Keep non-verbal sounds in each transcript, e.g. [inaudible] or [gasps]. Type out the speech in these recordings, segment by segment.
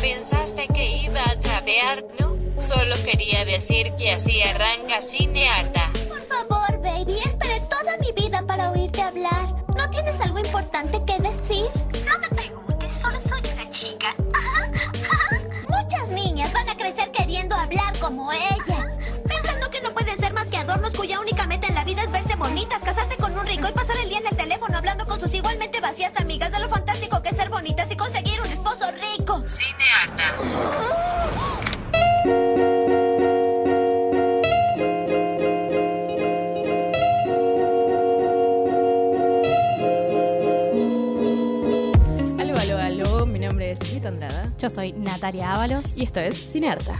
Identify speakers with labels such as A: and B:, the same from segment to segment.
A: ¿pensaste que iba a trapear? No, solo quería decir que así arranca Cinearta.
B: Por favor, baby, esperé toda mi vida para oírte hablar. ¿No tienes algo importante que decir? No me preguntes, solo soy una chica. [laughs] Muchas niñas van a crecer queriendo hablar como ella. Pensando que no pueden ser más que adornos cuya única meta en la vida es verse bonitas, casarse con un rico y pasar el día en el teléfono hablando con sus igualmente vacías amigas de lo fantástico que es ser bonitas y conseguir un esposo rico.
A: Cinearta.
C: Aló, aló, aló. Mi nombre es Rita Andrada.
D: Yo soy Natalia Ábalos.
C: Y esto es Cinearta.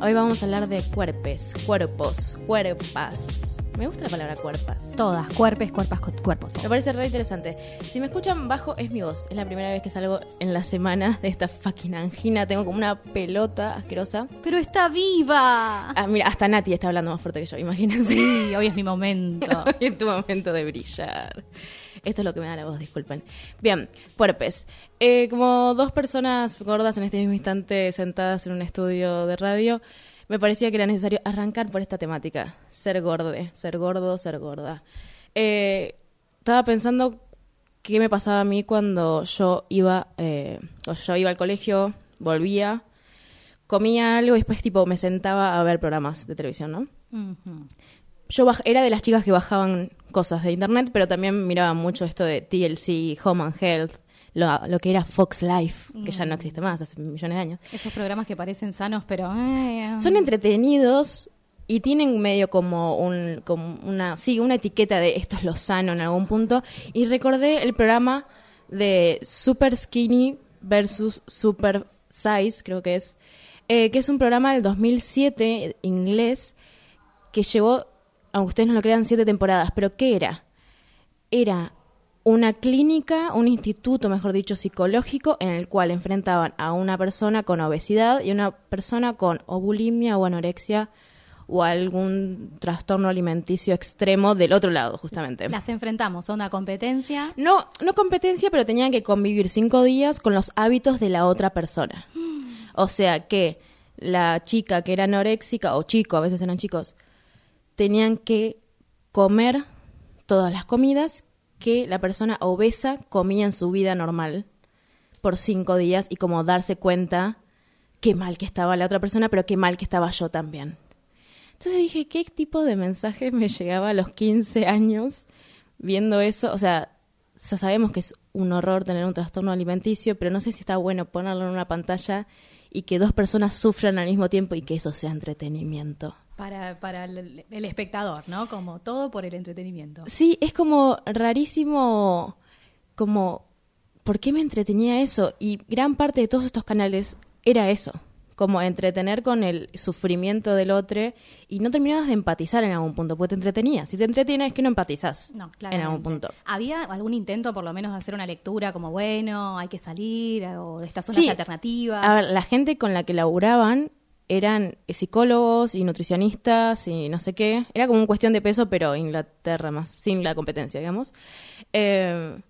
C: Hoy vamos a hablar de cuerpes, cuerpos, cuerpas. Me gusta la palabra cuerpas.
D: Todas, cuerpes, cuerpas, cu- cuerpos.
C: Me parece re interesante. Si me escuchan bajo, es mi voz. Es la primera vez que salgo en la semana de esta fucking angina. Tengo como una pelota asquerosa.
D: Pero está viva.
C: Ah, mira, hasta Nati está hablando más fuerte que yo, imagínense.
D: Sí, hoy es mi momento. [laughs]
C: Hoy es tu momento de brillar. Esto es lo que me da la voz, disculpen. Bien, puerpes. Eh, como dos personas gordas en este mismo instante sentadas en un estudio de radio, me parecía que era necesario arrancar por esta temática. Ser gorde, ser gordo, ser gorda. Eh, estaba pensando qué me pasaba a mí cuando yo iba, eh, yo iba al colegio, volvía, comía algo y después tipo me sentaba a ver programas de televisión, ¿no?
D: Ujú.
C: Yo era de las chicas que bajaban cosas de internet, pero también miraba mucho esto de TLC, Home and Health, lo, lo que era Fox Life, que ya no existe más, hace millones de años.
D: Esos programas que parecen sanos, pero...
C: Son entretenidos y tienen medio como un como una sí, una etiqueta de esto es lo sano en algún punto. Y recordé el programa de Super Skinny versus Super Size, creo que es, eh, que es un programa del 2007 inglés que llevó, aunque ustedes no lo crean, siete temporadas. ¿Pero qué era? Era una clínica, un instituto, mejor dicho, psicológico, en el cual enfrentaban a una persona con obesidad y una persona con o bulimia o anorexia o algún trastorno alimenticio extremo del otro lado, justamente.
D: Las enfrentamos, onda competencia.
C: No, no competencia, pero tenían que convivir cinco días con los hábitos de la otra persona. [gasps] O sea que la chica que era anoréxica, o chico, a veces eran chicos, tenían que comer todas las comidas que la persona obesa comía en su vida normal por cinco días y como darse cuenta qué mal que estaba la otra persona, pero qué mal que estaba yo también. Entonces dije, ¿qué tipo de mensaje [laughs] me llegaba a los 15 años viendo eso? O sea, ya sabemos que es un horror tener un trastorno alimenticio, pero no sé si está bueno ponerlo en una pantalla y que dos personas sufran al mismo tiempo y que eso sea entretenimiento.
D: Para, para el, el espectador, ¿no? Como todo por el entretenimiento.
C: Sí, es como rarísimo, como, ¿por qué me entretenía eso? Y gran parte de todos estos canales era eso, como entretener con el sufrimiento del otro y no terminabas de empatizar en algún punto, porque te entretenía. Si te entretiene es que no empatizás
D: No,
C: en algún punto.
D: ¿Había algún intento, por lo menos, de hacer una lectura como, bueno, hay que salir, o estas zonas
C: Sí.
D: alternativas?
C: A ver, la gente con la que laburaban eran psicólogos y nutricionistas y no sé qué. Era como una cuestión de peso, pero Inglaterra más, sin la competencia, digamos. Eh,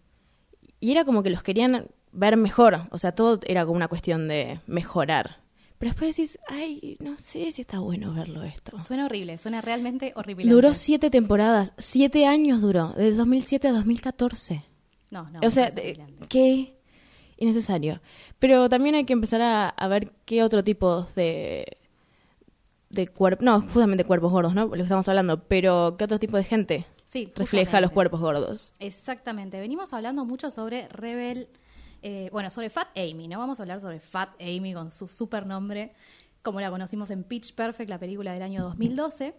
C: y era como que los querían ver mejor. O sea, todo era como una cuestión de mejorar. Pero después decís, ay, no sé si está bueno verlo esto.
D: Suena horrible, suena realmente horrible.
C: Duró siete temporadas, siete años duró, desde 2007 a 2014.
D: No, no.
C: o sea, de- qué innecesario. Pero también hay que empezar a, a ver qué otro tipo de de cuerpo, no, justamente cuerpos gordos, ¿no? Lo que estamos hablando, pero qué otro tipo de gente
D: Sí,
C: refleja los cuerpos gordos.
D: Exactamente. Venimos hablando mucho sobre Rebel, eh, bueno, sobre Fat Amy, ¿no? Vamos a hablar sobre Fat Amy con su super nombre, como la conocimos en Pitch Perfect, la película del año 2012.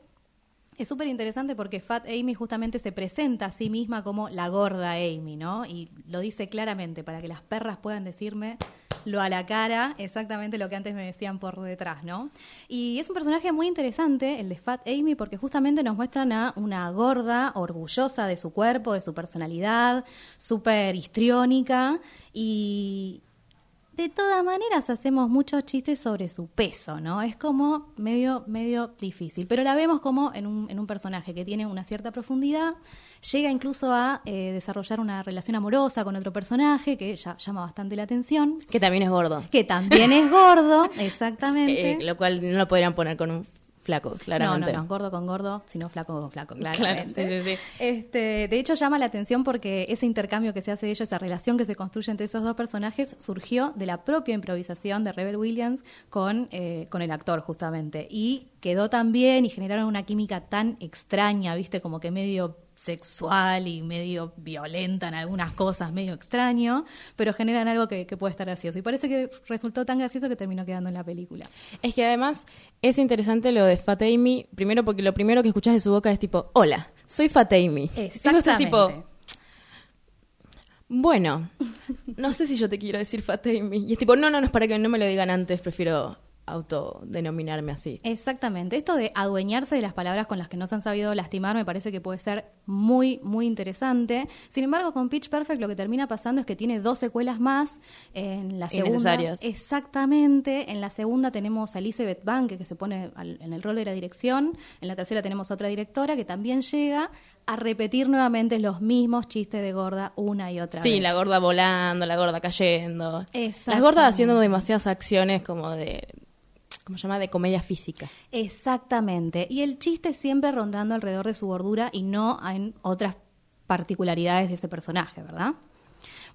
D: Es súper interesante porque Fat Amy justamente se presenta a sí misma como la gorda Amy, ¿no? Y lo dice claramente para que las perras puedan decirme lo a la cara, exactamente lo que antes me decían por detrás, ¿no? Y es un personaje muy interesante, el de Fat Amy, porque justamente nos muestran a una gorda orgullosa de su cuerpo, de su personalidad, súper histriónica y de todas maneras hacemos muchos chistes sobre su peso, ¿no? Es como medio, medio difícil, pero la vemos como en un, en un personaje que tiene una cierta profundidad, llega incluso a eh, desarrollar una relación amorosa con otro personaje que ya llama bastante la atención,
C: Que también es gordo.
D: que también es gordo, [laughs] exactamente.
C: Eh, lo cual no lo podrían poner con un flaco,
D: No,
C: claramente.
D: no, no, gordo con gordo, sino flaco con flaco,
C: Claro,
D: claramente.
C: sí, sí, sí.
D: Este, de hecho, llama la atención porque ese intercambio que se hace de ellos, esa relación que se construye entre esos dos personajes, surgió de la propia improvisación de Rebel Williams con, eh, con el actor, justamente. Y quedó tan bien y generaron una química tan extraña, ¿viste? Como que medio sexual y medio violenta en algunas cosas, medio extraño, pero generan algo que, que puede estar gracioso. Y parece que resultó tan gracioso que terminó quedando en la película.
C: Es que además es interesante lo de Fat Amy, primero porque lo primero que escuchas de su boca es tipo, hola, soy Fat Amy. Y
D: Exactamente.
C: tipo, bueno, no sé si yo te quiero decir Fat Amy. Y es tipo, no, no, no, es para que no me lo digan antes, prefiero autodenominarme así.
D: Exactamente. Esto de adueñarse de las palabras con las que no se han sabido lastimar me parece que puede ser muy, muy interesante. Sin embargo, con Pitch Perfect lo que termina pasando es que tiene dos secuelas más. En la segunda. Exactamente. En la segunda tenemos a Elizabeth Bank, que se pone al- en el rol de la dirección. En la tercera tenemos otra directora que también llega a repetir nuevamente los mismos chistes de gorda una y otra vez.
C: Sí, la gorda volando, la gorda cayendo. Las gordas haciendo demasiadas acciones como de, ¿cómo se llama? De comedia física.
D: Exactamente. Y el chiste siempre rondando alrededor de su gordura y no en otras particularidades de ese personaje, ¿verdad?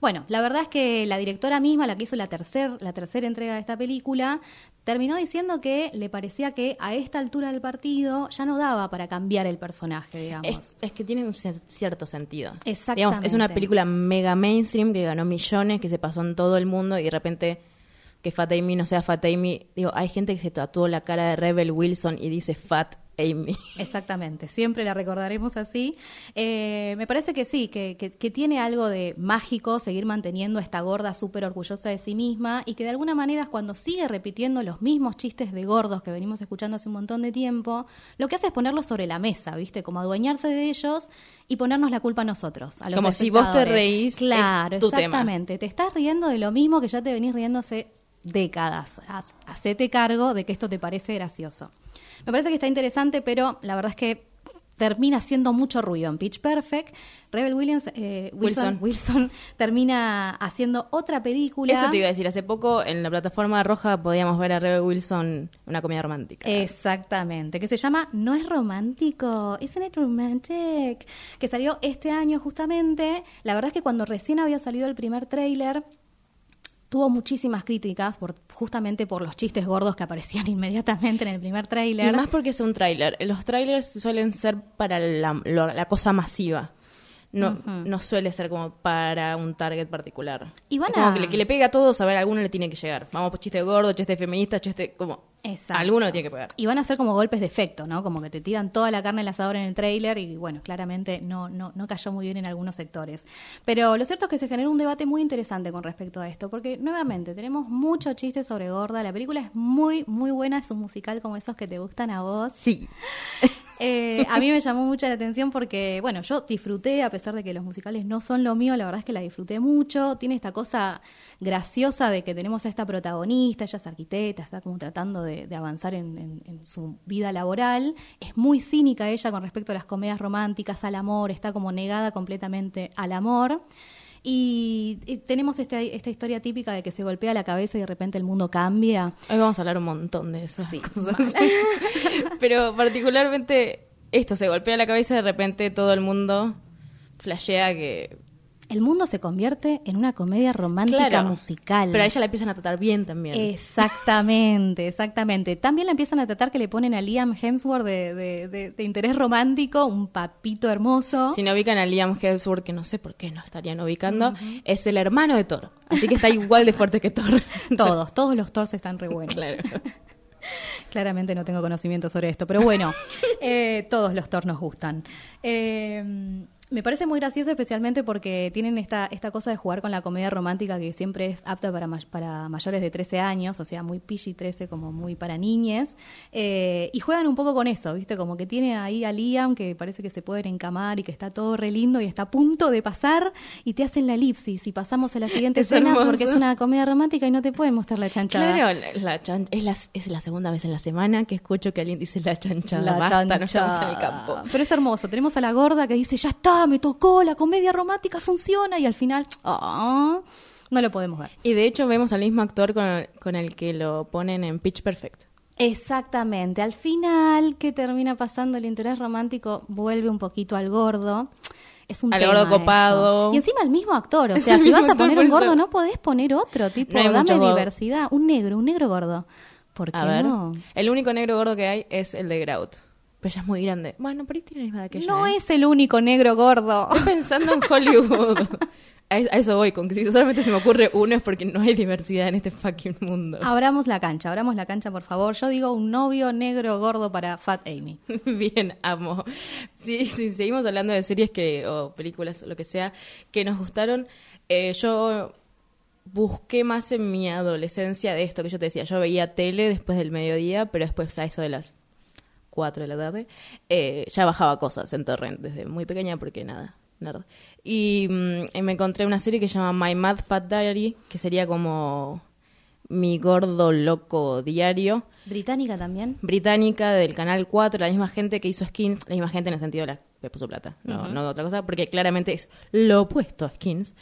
D: Bueno, la verdad es que la directora misma, la que hizo la, tercer, la tercera entrega de esta película, terminó diciendo que le parecía que a esta altura del partido ya no daba para cambiar el personaje, digamos.
C: Es, es que tiene un cier- cierto sentido.
D: Exactamente.
C: Digamos, es una película mega mainstream que ganó millones, que se pasó en todo el mundo y de repente que Fat Amy no sea Fat Amy. Digo, hay gente que se tatuó la cara de Rebel Wilson y dice Fat Amy.
D: Exactamente, siempre la recordaremos así. Eh, me parece que sí, que, que- que tiene algo de mágico seguir manteniendo a esta gorda súper orgullosa de sí misma y que de alguna manera cuando sigue repitiendo los mismos chistes de gordos que venimos escuchando hace un montón de tiempo, lo que hace es ponerlos sobre la mesa, ¿viste? Como adueñarse de ellos y ponernos la culpa a nosotros. A los
C: Como si vos te reís, es
D: Claro,
C: tema.
D: exactamente. Te estás riendo de lo mismo que ya te venís riendo hace décadas. Haz- Hacete cargo de que esto te parece gracioso. Me parece que está interesante, pero la verdad es que termina haciendo mucho ruido en Pitch Perfect. Rebel Williams, eh, Wilson,
C: Wilson.
D: Wilson [laughs] termina haciendo otra película.
C: Eso te iba a decir, hace poco en la plataforma roja podíamos ver a Rebel Wilson una comedia romántica.
D: Exactamente, que se llama No es romántico, Isn't it romantic? Que salió este año justamente. La verdad es que cuando recién había salido el primer tráiler tuvo muchísimas críticas por justamente por los chistes gordos que aparecían [laughs] inmediatamente en el primer
C: Y
D: tráiler.
C: más porque es un tráiler. Los trailers suelen ser para la, la cosa masiva. No, no suele ser como para un target particular.
D: Y van
C: Es como que le, que le pega a todos, a ver, a alguno le tiene que llegar. Vamos por chiste gordo, chiste feminista, chiste como...
D: Exacto.
C: Alguno le tiene que pegar.
D: Y van a ser como golpes de efecto, ¿no? Como que te tiran toda la carne al asador en el tráiler y bueno, claramente no, no, no cayó muy bien en algunos sectores. Pero lo cierto es que se generó un debate muy interesante con respecto a esto, porque nuevamente tenemos mucho chiste sobre Gorda, la película es muy, muy buena, es un musical como esos que te gustan a vos.
C: Sí. [laughs]
D: Eh, a mí me llamó mucho la atención porque, bueno, yo disfruté, a pesar de que los musicales no son lo mío, la verdad es que la disfruté mucho. Tiene esta cosa graciosa de que tenemos a esta protagonista, ella es arquitecta, está como tratando de, avanzar en su vida laboral. Es muy cínica ella con respecto a las comedias románticas, al amor, está como negada completamente al amor. Y, y tenemos este- esta historia típica de que se golpea la cabeza y de repente el mundo cambia.
C: Hoy vamos a hablar un montón de esas
D: Sí,
C: cosas. [laughs] Pero particularmente esto, se golpea la cabeza y de repente todo el mundo flashea que...
D: El mundo se convierte en una comedia romántica
C: Claro,
D: musical.
C: Pero a ella la empiezan a tratar bien también.
D: Exactamente, exactamente. También la empiezan a tratar que le ponen a Liam Hemsworth de, de- de- de interés romántico, un papito hermoso.
C: Si no ubican a Liam Hemsworth, que no sé por qué no estarían ubicando, es el hermano de Thor. Así que está igual de fuerte que Thor. [laughs]
D: Todos, todos los Thors están re buenos.
C: Claro. [laughs]
D: Claramente no tengo conocimiento sobre esto, pero bueno, [laughs] eh, todos los Thor nos gustan. Eh, Me parece muy gracioso especialmente porque tienen esta, esta cosa de jugar con la comedia romántica que siempre es apta para, ma- para mayores de 13 años, o sea, muy PG-13, como muy para niñes. Eh, y juegan un poco con eso, ¿viste? Como que tiene ahí a Liam que parece que se pueden encamar y que está todo re lindo y está a punto de pasar y te hacen la elipsis y pasamos a la siguiente [laughs]
C: Es
D: escena
C: hermoso.
D: porque es una comedia romántica y no te pueden mostrar la chanchada.
C: Claro, la, la chan- es, la, es la segunda vez en la semana que escucho que alguien dice la chanchada.
D: La
C: Basta, no
D: chanchada.
C: estamos en el campo.
D: Pero es hermoso. Tenemos a la gorda que dice, ya está, me tocó, la comedia romántica funciona. Y al final, ah, no lo podemos ver.
C: Y de hecho vemos al mismo actor con el, con el que lo ponen en Pitch Perfect.
D: Exactamente. Al final, ¿qué termina pasando? El interés romántico vuelve un poquito al gordo. Es un
C: Al gordo copado.
D: eso. Y encima el mismo actor. O sea, si vas a poner un
C: eso.
D: gordo, no podés poner otro. Tipo,
C: No
D: dame diversidad. Un negro, un negro gordo. ¿Por qué
C: A ver,
D: no?
C: el único negro gordo que hay es el de Grout. Pero ella es muy grande. Bueno, por ahí tiene la misma edad que ella.
D: No
C: ¿eh?
D: es el único negro gordo.
C: Estoy pensando en Hollywood. [laughs] A es- a eso voy, con que si solamente se me ocurre uno es porque no hay diversidad en este fucking mundo.
D: Abramos la cancha, abramos la cancha, por favor. Yo digo un novio negro gordo para Fat Amy. [laughs]
C: Bien, amo. Sí, seguimos hablando de series que o películas lo que sea que nos gustaron. eh, yo busqué más en mi adolescencia de esto que yo te decía. Yo veía tele después del mediodía, pero después a eso de las 4 de la tarde eh, ya bajaba cosas en torrent desde muy pequeña porque nada, nerd. Y, mm, y me encontré una serie que se llama My Mad Fat Diary, que sería como mi gordo loco diario
D: Británica también.
C: británica del canal 4, la misma gente que hizo Skins, la misma gente en el sentido de la que puso plata, no, no otra cosa, porque claramente es lo opuesto a Skins.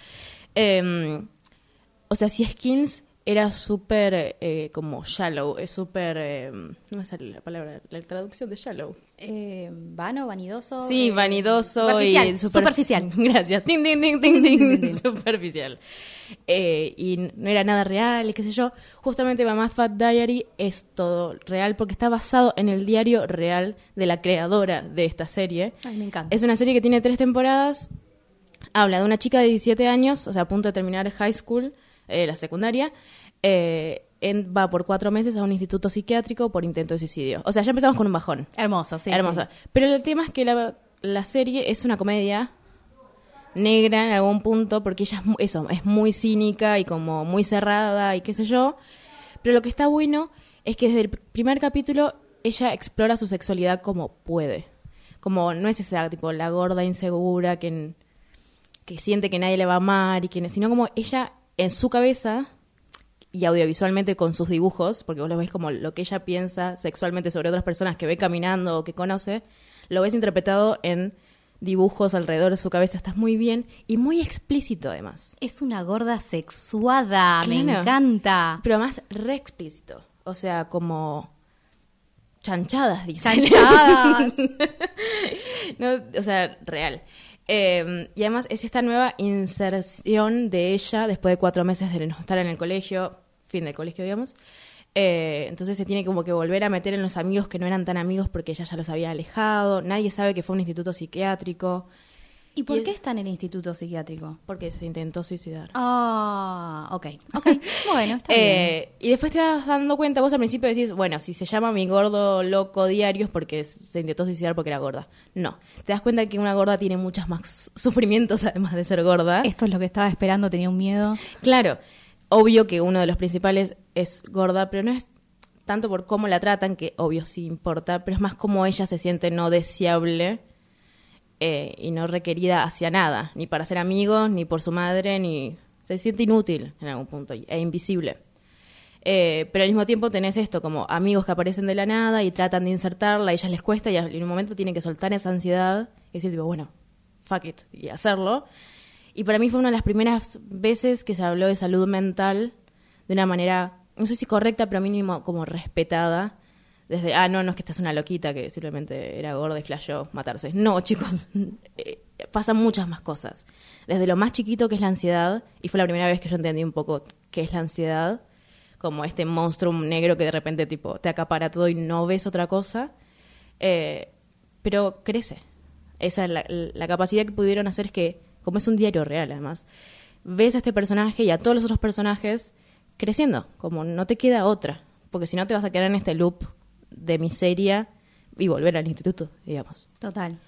C: Eh, o sea, si Skins era súper eh, como shallow, es súper... eh, no me sale la palabra, la traducción de shallow.
D: Eh, vano, vanidoso.
C: Sí,
D: eh,
C: vanidoso
D: superficial,
C: y super-
D: superficial. [laughs]
C: Gracias. Ting, ting, ting, ting, [laughs] ting. Superficial. Eh, y no era nada real, qué sé yo. Justamente Mamá Fat Diary es todo real porque está basado en el diario real de la creadora de esta serie.
D: Ay, me encanta.
C: Es una serie que tiene tres temporadas. Habla de una chica de 17 años, o sea, a punto de terminar high school, eh, la secundaria. eh, en- va por cuatro meses a un instituto psiquiátrico por intento de suicidio. O sea, ya empezamos con un bajón.
D: Hermoso, sí.
C: Hermosa.
D: sí.
C: Pero el tema es que la, la serie es una comedia negra en algún punto, porque ella es, eso, es muy cínica y como muy cerrada y qué sé yo. Pero lo que está bueno es que desde el pr- primer capítulo ella explora su sexualidad como puede. Como no es esa tipo la gorda insegura que, que siente que nadie le va a amar y que sino como ella en su cabeza y audiovisualmente con sus dibujos, porque vos lo ves como lo que ella piensa sexualmente sobre otras personas que ve caminando o que conoce, lo ves interpretado en dibujos alrededor de su cabeza, estás muy bien y muy explícito además.
D: Es una gorda sexuada, me encanta.
C: Pero además re explícito, o sea, como chanchadas, dicen.
D: Chanchadas. [laughs]
C: No, o sea, real. Eh, y además es esta nueva inserción de ella después de cuatro meses de no estar en el colegio, fin del colegio, digamos. Eh, entonces se tiene como que volver a meter en los amigos que no eran tan amigos porque ella ya los había alejado. Nadie sabe que fue un instituto psiquiátrico
D: ¿Y por
C: Y-
D: qué está en el instituto psiquiátrico?
C: porque se intentó suicidar.
D: Ah, ok. [laughs] Ok, bueno, está bien.
C: Eh, y después te vas dando cuenta, vos al principio decís, bueno, si se llama mi gordo loco diario es porque es- se intentó suicidar porque era gorda. No, te das cuenta que una gorda tiene muchos más sufrimientos [laughs] además de ser gorda.
D: Esto es lo que estaba esperando, tenía un miedo.
C: Claro, obvio que uno de los principales es gorda, pero no es tanto por cómo la tratan, que obvio sí importa, pero es más como ella se siente no deseable eh, y no requerida hacia nada, ni para ser amigos, ni por su madre, ni se siente inútil en algún punto e invisible. Eh, pero al mismo tiempo tenés esto, como amigos que aparecen de la nada y tratan de insertarla, a ellas les cuesta y en un momento tienen que soltar esa ansiedad y decir, bueno, fuck it, y hacerlo. Y para mí fue una de las primeras veces que se habló de salud mental de una manera, no sé si correcta, pero mínimo como respetada. Desde, ah, no, no es que estás una loquita que simplemente era gorda y flashó matarse. No, chicos, [laughs] eh, pasan muchas más cosas. Desde lo más chiquito que es la ansiedad, y fue la primera vez que yo entendí un poco qué es la ansiedad, como este monstruo negro que de repente tipo te acapara todo y no ves otra cosa, eh, pero crece. Esa es la, la capacidad que pudieron hacer es que, como es un diario real además, ves a este personaje y a todos los otros personajes creciendo, como no te queda otra, porque si no te vas a quedar en este loop de miseria y volver al instituto, digamos.
D: Total.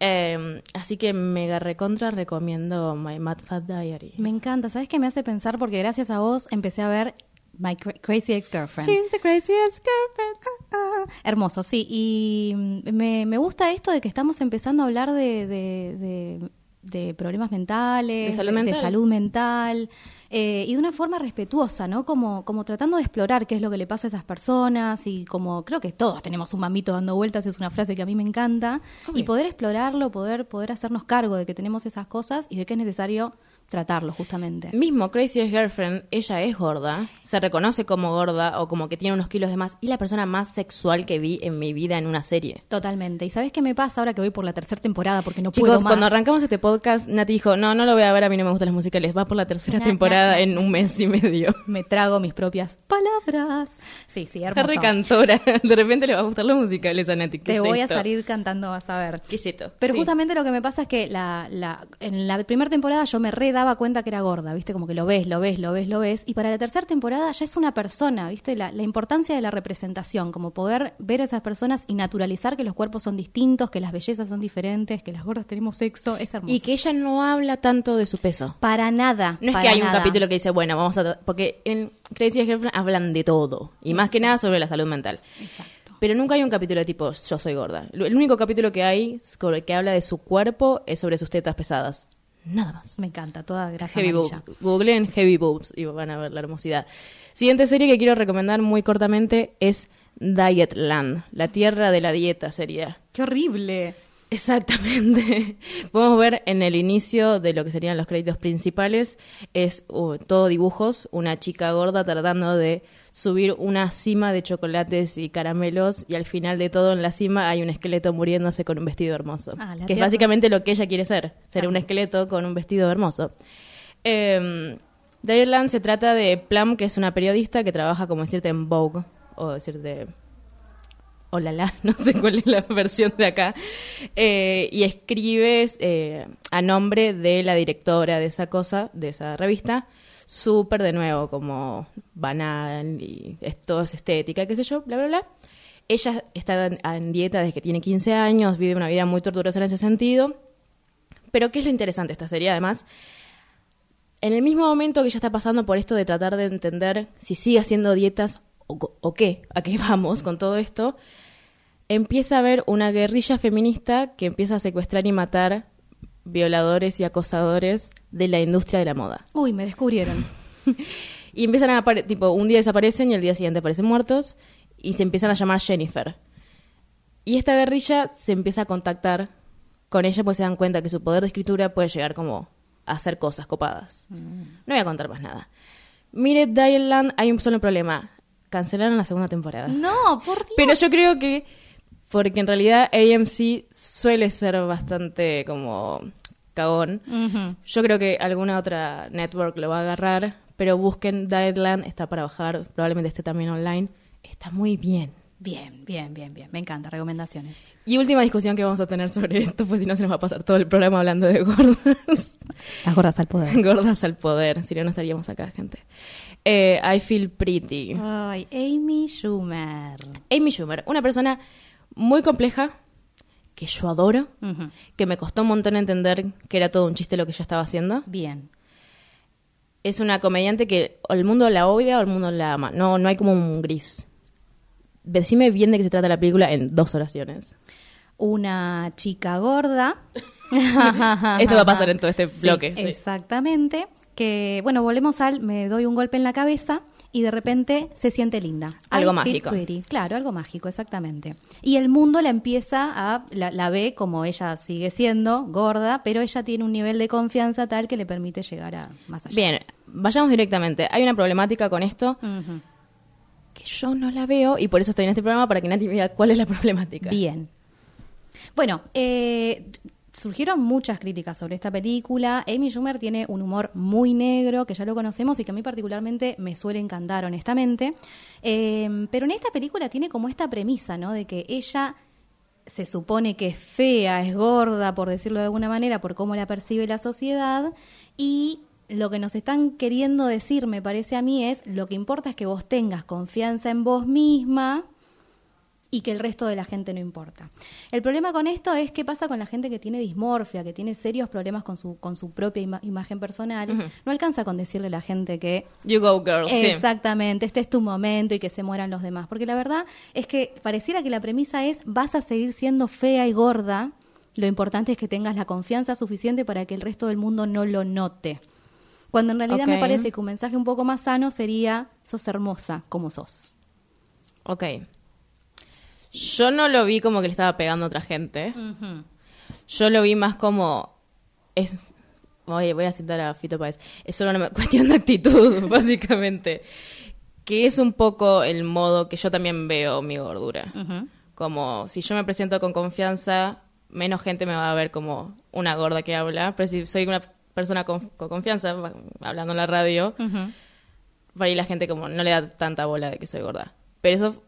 C: Eh, así que mega recontra recomiendo My Mad Fat Diary.
D: Me encanta. ¿Sabes qué me hace pensar? Porque gracias a vos empecé a ver My Cra- Crazy Ex-Girlfriend.
C: She's the craziest girlfriend.
D: Ah, hermoso, sí. Y mm, me, me gusta esto de que estamos empezando a hablar de, de, de- de problemas mentales,
C: De salud mental.
D: salud mental, eh, y de una forma respetuosa, ¿no? Como, como tratando de explorar qué es lo que le pasa a esas personas y como creo que todos tenemos un mamito dando vueltas, es una frase que a mí me encanta, y poder explorarlo, poder, poder hacernos cargo de que tenemos esas cosas y de que es necesario tratarlo justamente.
C: Mismo Crazy Girlfriend, ella es gorda, se reconoce como gorda o como que tiene unos kilos de más y la persona más sexual que vi en mi vida en una serie.
D: Totalmente. ¿Y sabes qué me pasa ahora que voy por la tercera temporada porque no puedo
C: Chicos,
D: más?
C: cuando arrancamos este podcast, Nati dijo, no, no lo voy a ver, a mí no me gustan los musicales, va por la tercera temporada en un mes y medio. [laughs]
D: me trago mis propias palabras. Sí, sí, hermoso.
C: recantora, [laughs] de repente le va a gustar los musicales a Nati. ¿Qué
D: Te voy a salir cantando, vas a ver.
C: ¿Qué es esto?
D: Pero
C: Sí.
D: justamente lo que me pasa es que la, la, en la primera temporada yo me re daba cuenta que era gorda, ¿viste? Como que lo ves, lo ves, lo ves, lo ves. Y para la tercera temporada ya es una persona, ¿viste? La, la importancia de la representación, como poder ver a esas personas y naturalizar que los cuerpos son distintos, que las bellezas son diferentes, que las gordas tenemos sexo, es hermoso.
C: Y que ella no habla tanto de su peso.
D: Para nada.
C: No es que hay un capítulo que dice, bueno, vamos a... Porque en Crazy Girlfriend hablan de todo. Y más que nada sobre la salud mental.
D: Exacto.
C: Pero nunca hay un capítulo de tipo, yo soy gorda. El único capítulo que hay que habla de su cuerpo es sobre sus tetas pesadas. Nada más.
D: Me encanta, toda grasa
C: Heavy
D: amarilla.
C: boobs. Googleen heavy boobs y van a ver la hermosidad. Siguiente serie que quiero recomendar muy cortamente es Dietland. La tierra de la dieta sería.
D: ¡Qué horrible!
C: Exactamente. [laughs] Podemos ver en el inicio de lo que serían los créditos principales, es uh, todo dibujos, una chica gorda tratando de subir una cima de chocolates y caramelos y al final de todo en la cima hay un esqueleto muriéndose con un vestido hermoso.
D: Ah,
C: que es básicamente lo que ella quiere ser, ser un esqueleto con un vestido hermoso. Eh, Dietland se trata de Plum, que es una periodista que trabaja como decirte en Vogue, o decirte o la la, [laughs] no sé cuál es la versión de acá, eh, y escribes eh, a nombre de la directora de esa cosa, de esa revista, súper de nuevo, como banal y esto es estética, qué sé yo, bla, bla, bla. Ella está en, en dieta desde que tiene 15 años, vive una vida muy torturosa en ese sentido. Pero ¿qué es lo interesante de esta serie? Además, en el mismo momento que ella está pasando por esto de tratar de entender si sigue haciendo dietas o qué, a qué vamos con todo esto, empieza a haber una guerrilla feminista que empieza a secuestrar y matar violadores y acosadores de la industria de la moda.
D: Uy, me descubrieron. [laughs]
C: Y empiezan a apare- tipo, un día desaparecen y el día siguiente aparecen muertos y se empiezan a llamar Jennifer. Y esta guerrilla se empieza a contactar con ella pues se dan cuenta que su poder de escritura puede llegar como a hacer cosas copadas. No voy a contar más nada. Mire, Dial hay un solo problema. Cancelaron la segunda temporada.
D: No, por Dios.
C: Pero yo creo que, porque en realidad AMC suele ser bastante como cagón. Yo creo que alguna otra network lo va a agarrar, pero busquen Dietland, está para bajar, probablemente esté también online. Está muy bien.
D: Bien, bien, bien, bien. Me encanta. Recomendaciones.
C: Y última discusión que vamos a tener sobre esto, pues si no se nos va a pasar todo el programa hablando de gordas.
D: Las gordas al poder. [laughs]
C: gordas al poder, si no, no estaríamos acá, gente. Eh, I Feel Pretty.
D: Ay, Amy Schumer.
C: Amy Schumer, una persona muy compleja, que yo adoro, que me costó un montón entender que era todo un chiste lo que ella estaba haciendo.
D: Bien.
C: Es una comediante que o el mundo la odia o el mundo la ama. No, no hay como un gris. Decime bien de qué se trata la película en dos oraciones.
D: Una chica gorda. [laughs]
C: Esto va a pasar en todo este
D: Sí,
C: bloque. sí.
D: Exactamente. Que, bueno, volvemos al me doy un golpe en la cabeza y de repente se siente linda.
C: Algo
D: I
C: mágico.
D: pretty. Claro, algo mágico, exactamente. Y el mundo la empieza a, la, la ve como ella sigue siendo gorda, pero ella tiene un nivel de confianza tal que le permite llegar a más allá.
C: Bien, vayamos directamente. Hay una problemática con esto que yo no la veo y por eso estoy en este programa para que Nati me diga cuál es la problemática.
D: Bien. Bueno, eh, surgieron muchas críticas sobre esta película. Amy Schumer tiene un humor muy negro, que ya lo conocemos y que a mí particularmente me suele encantar, honestamente. Eh, pero en esta película tiene como esta premisa, ¿no? De que ella se supone que es fea, es gorda, por decirlo de alguna manera, por cómo la percibe la sociedad. Y lo que nos están queriendo decir, me parece a mí, es lo que importa es que vos tengas confianza en vos misma y que el resto de la gente no importa. El problema con esto es qué pasa con la gente que tiene dismorfia, que tiene serios problemas con su, con su propia ima- imagen personal. No alcanza con decirle a la gente que
C: You go, girl. sí.
D: Exactamente, este es tu momento y que se mueran los demás. Porque la verdad es que pareciera que la premisa es vas a seguir siendo fea y gorda. Lo importante es que tengas la confianza suficiente para que el resto del mundo no lo note. Cuando en realidad me parece que un mensaje un poco más sano sería sos hermosa como sos.
C: Ok. Yo no lo vi como que le estaba pegando a otra gente. Yo lo vi más como. Es, oye, voy a citar a Fito Páez. Es solo una [laughs] cuestión de actitud, [laughs] básicamente. Que es un poco el modo que yo también veo mi gordura. Como si yo me presento con confianza, menos gente me va a ver como una gorda que habla. Pero si soy una persona con, con confianza, hablando en la radio, para ahí la gente como no le da tanta bola de que soy gorda. Pero eso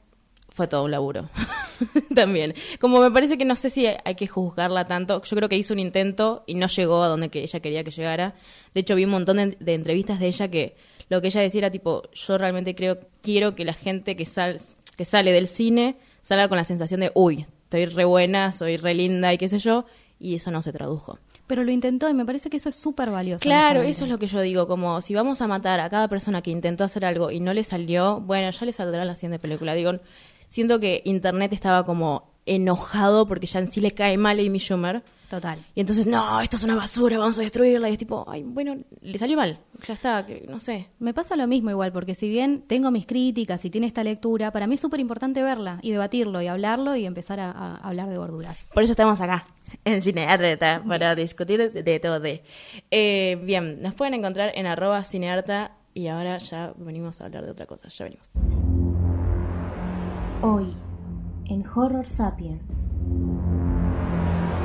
C: fue todo un laburo. [laughs] También. Como me parece que no sé si hay que juzgarla tanto. Yo creo que hizo un intento y no llegó a donde que ella quería que llegara. De hecho, vi un montón de, de entrevistas de ella que lo que ella decía era tipo, yo realmente creo, quiero que la gente que, sal, que sale del cine salga con la sensación de, uy, estoy re buena, soy re linda y qué sé yo. Y eso no se tradujo.
D: Pero lo intentó y me parece que eso es súper valioso.
C: Claro, eso es lo que yo digo, como si vamos a matar a cada persona que intentó hacer algo y no le salió, bueno, ya le saldrá en la siguiente película. Digo, siento que Internet estaba como enojado porque ya en sí le cae mal a Amy Schumer.
D: Total.
C: Y entonces, no, esto es una basura, vamos a destruirla. Y es tipo, ay, bueno, le salió mal, ya está, que, no sé.
D: Me pasa lo mismo igual, porque si bien tengo mis críticas y tiene esta lectura, para mí es súper importante verla y debatirlo y hablarlo y empezar a, a hablar de gorduras.
C: Por eso estamos acá, en Cinearta, para discutir de, de todo. Eh, bien, nos pueden encontrar en arroba cinearta y ahora ya venimos a hablar de otra cosa, ya venimos.
E: Hoy, en Horror Sapiens,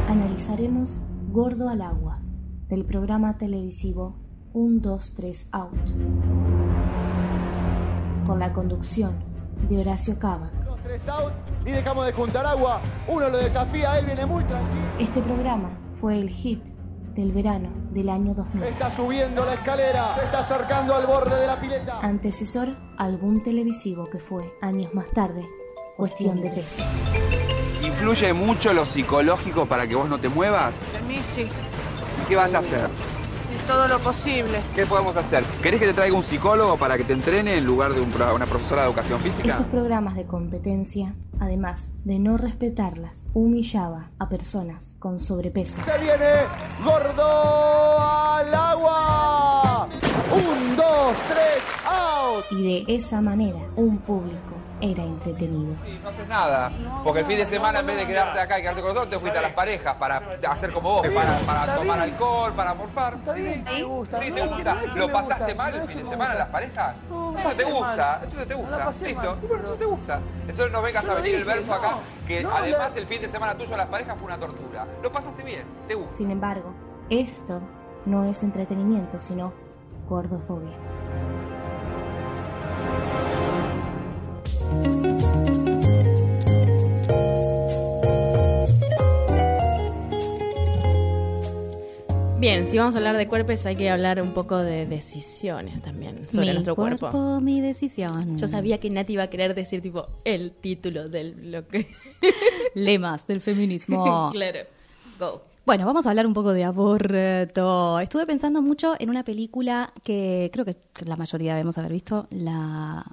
E: analizaremos Gordo al agua, del programa televisivo 1, 2, 3 Out, con la conducción de Horacio Cava.
F: Dos, tres out y dejamos de juntar agua. Uno lo desafía, él viene muy tranquilo.
E: Este programa fue el hit del verano del año 2000,
F: Está subiendo la escalera, se está acercando al borde de la pileta.
E: antecesor a algún televisivo que fue, años más tarde, cuestión de peso.
G: ¿Influye mucho lo psicológico para que vos no te muevas?
H: En mí sí,
G: ¿Y qué vas a hacer?
H: todo lo posible.
G: ¿Qué podemos hacer? ¿Querés que te traiga un psicólogo para que te entrene en lugar de un una profesora de educación física?
E: Estos programas de competencia, además de no respetarlas, humillaba a personas con sobrepeso.
F: Se viene gordo al agua. Un, dos, tres, out.
E: Y de esa manera, un público era entretenido.
I: Sí, no haces nada. Porque el fin de semana, en vez de quedarte acá y quedarte con nosotros, te fuiste a las parejas para hacer como vos, para, para tomar alcohol, para morfar. Sí,
F: te gusta.
I: Sí, te gusta. ¿Lo pasaste mal el fin de semana en las parejas?
F: No,
I: Entonces te gusta, entonces te gusta. Listo.
F: mal.
I: Y bueno, entonces te gusta. Entonces no vengas a venir el verso acá, que además el fin de semana tuyo a las parejas fue una tortura. Lo pasaste bien, te gusta.
E: Sin embargo, esto no es entretenimiento, sino gordofobia.
C: Bien, si vamos a hablar de cuerpos hay que hablar un poco de decisiones también sobre
D: mi
C: nuestro cuerpo.
D: mi decisión.
C: Yo sabía que Nati iba a querer decir tipo el título del bloque. [laughs]
D: Lemas del feminismo. [laughs]
C: claro. Go.
D: Bueno, vamos a hablar un poco de aborto. Estuve pensando mucho en una película que creo que la mayoría debemos haber visto, la